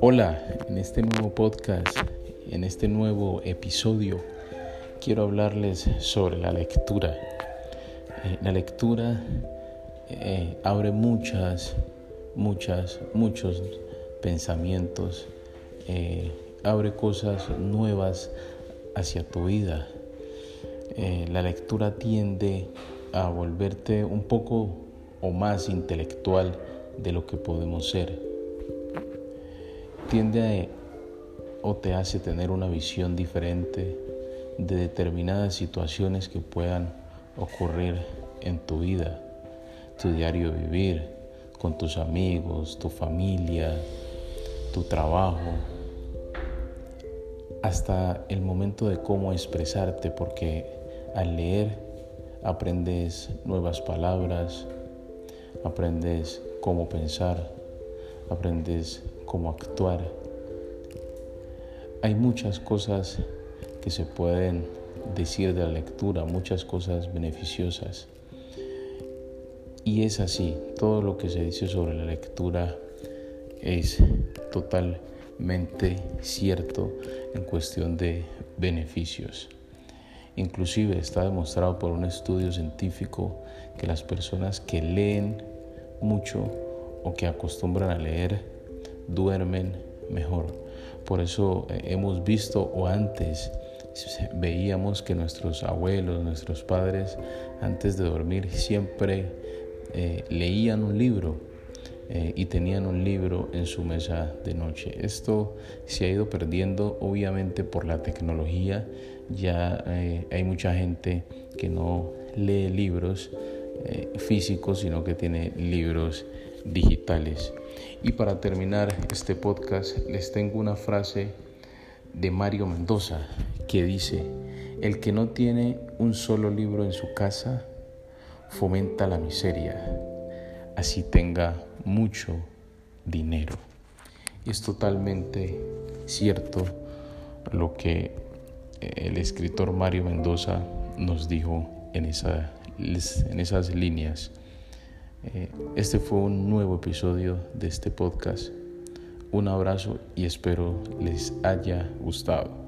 Hola, en este nuevo podcast, en este nuevo episodio, quiero hablarles sobre la lectura. Eh, la lectura eh, abre muchas, muchas, muchos pensamientos, eh, abre cosas nuevas hacia tu vida. la lectura tiende a volverte un poco o más intelectual de lo que podemos ser. Tiende o te hace tener una visión diferente de determinadas situaciones que puedan ocurrir en tu vida, tu diario vivir, con tus amigos, tu familia, tu trabajo, hasta el momento de cómo expresarte, porque al leer aprendes nuevas palabras, aprendes cómo pensar, aprendes cómo actuar. Hay muchas cosas que se pueden decir de la lectura, muchas cosas beneficiosas. Y es así, todo lo que se dice sobre la lectura es totalmente cierto en cuestión de beneficios. Inclusive está demostrado por un estudio científico que las personas que leen mucho o que acostumbran a leer duermen mejor. Por eso eh, hemos visto o antes veíamos que nuestros abuelos, nuestros padres, antes de dormir siempre eh, leían un libro eh, y tenían un libro en su mesa de noche. Esto se ha ido perdiendo obviamente por la tecnología. Ya hay mucha gente que no lee libros físicos, sino que tiene libros digitales. Y para terminar este podcast les tengo una frase de Mario Mendoza que dice, el que no tiene un solo libro en su casa fomenta la miseria, así tenga mucho dinero. Y es totalmente cierto lo que el escritor Mario Mendoza nos dijo en, en esas líneas. Eh, este fue un nuevo episodio de este podcast. Un abrazo y espero les haya gustado.